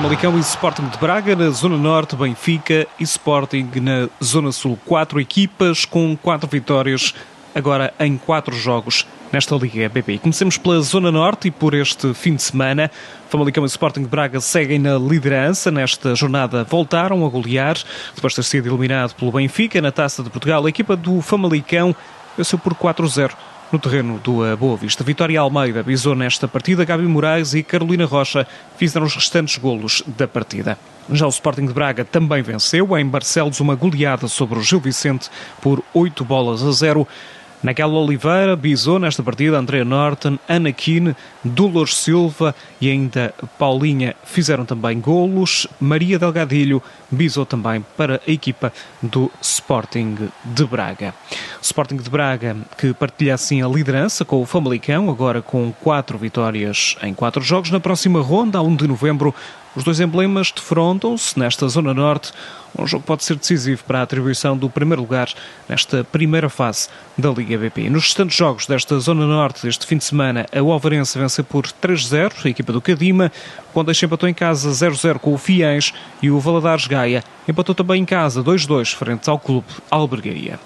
Famalicão e Sporting de Braga na Zona Norte, Benfica e Sporting na Zona Sul. Quatro equipas com quatro vitórias, agora em quatro jogos nesta Liga BPI. Comecemos pela Zona Norte e por este fim de semana. Famalicão e Sporting de Braga seguem na liderança. Nesta jornada voltaram a golear, depois de ter sido eliminado pelo Benfica na Taça de Portugal. A equipa do Famalicão venceu por 4-0 no terreno do eh, Boa Vista. Vitória Almeida visou nesta partida, Gabi Moraes e Carolina Rocha fizeram os restantes golos da partida. Já o Sporting de Braga também venceu em Barcelos uma goleada sobre o Gil Vicente por 8 bolas a 0. Naquela Oliveira, bisou nesta partida Andrea Norton, Ana Kine, Dolores Silva e ainda Paulinha fizeram também golos. Maria Delgadilho bisou também para a equipa do Sporting de Braga. Sporting de Braga que partilha assim a liderança com o Famalicão, agora com quatro vitórias em quatro jogos. Na próxima ronda, a 1 de novembro, os dois emblemas defrontam-se nesta Zona Norte. Um jogo pode ser decisivo para a atribuição do primeiro lugar nesta primeira fase da Liga BP. Nos restantes jogos desta Zona Norte deste fim de semana, a Ovarense venceu por 3-0, a equipa do Cadima, quando empatou em casa 0-0 com o Fiães e o Valadares Gaia empatou também em casa 2-2 frente ao Clube Albergaria.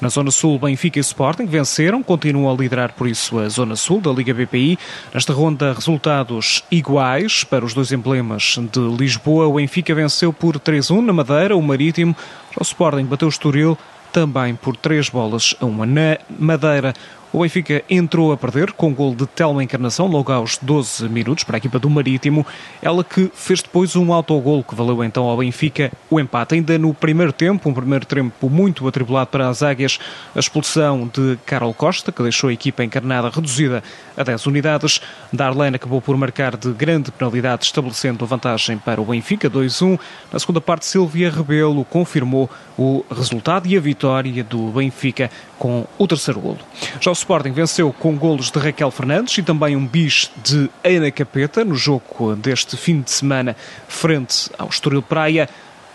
Na Zona Sul, Benfica e Sporting venceram, continuam a liderar por isso a Zona Sul da Liga BPI. Nesta ronda, resultados iguais para os dois emblemas de Lisboa. O Benfica venceu por 3-1 na Madeira, o Marítimo. O Sporting bateu o Estoril também por 3 bolas a 1 na Madeira. O Benfica entrou a perder com o gol de Telma Encarnação logo aos 12 minutos para a equipa do Marítimo. Ela que fez depois um autogol que valeu então ao Benfica o empate. Ainda no primeiro tempo, um primeiro tempo muito atribulado para as águias, a expulsão de Carol Costa, que deixou a equipa encarnada reduzida a 10 unidades. Darlene acabou por marcar de grande penalidade, estabelecendo a vantagem para o Benfica, 2-1. Na segunda parte, Silvia Rebelo confirmou o resultado e a vitória do Benfica com o terceiro golo. Já o Sporting venceu com golos de Raquel Fernandes e também um bis de Ana Capeta no jogo deste fim de semana frente ao Estoril Praia.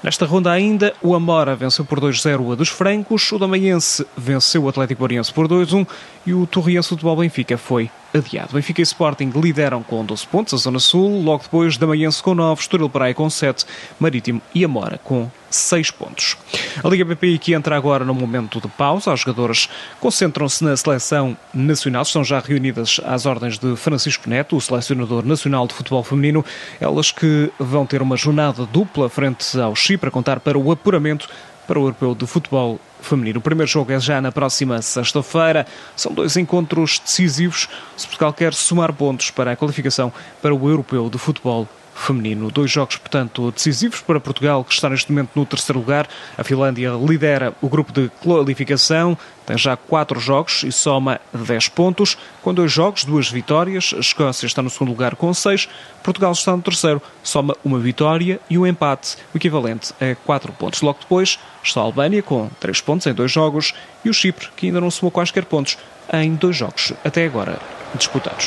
Nesta ronda ainda, o Amora venceu por 2-0 a dos Francos, o Damaense venceu o Atlético Boriense por 2-1 e o Torriense Futebol Benfica foi adiado. Benfica e Sporting lideram com 12 pontos a Zona Sul, logo depois Damaense com 9, Estoril Praia com 7, Marítimo e Amora com 6 pontos. A Liga BPI que entra agora no momento de pausa. As jogadoras concentram-se na seleção nacional. Estão já reunidas às ordens de Francisco Neto, o selecionador nacional de futebol feminino. Elas que vão ter uma jornada dupla frente ao Chipre para contar para o apuramento para o Europeu de Futebol Feminino. O primeiro jogo é já na próxima sexta-feira. São dois encontros decisivos se Portugal quer somar pontos para a qualificação para o Europeu de Futebol feminino. Dois jogos, portanto, decisivos para Portugal, que está neste momento no terceiro lugar. A Finlândia lidera o grupo de qualificação, tem já quatro jogos e soma 10 pontos. Com dois jogos, duas vitórias. A Escócia está no segundo lugar com seis. Portugal está no terceiro, soma uma vitória e um empate, o equivalente a quatro pontos. Logo depois está a Albânia com três pontos em dois jogos e o Chipre, que ainda não somou quaisquer pontos em dois jogos até agora disputados.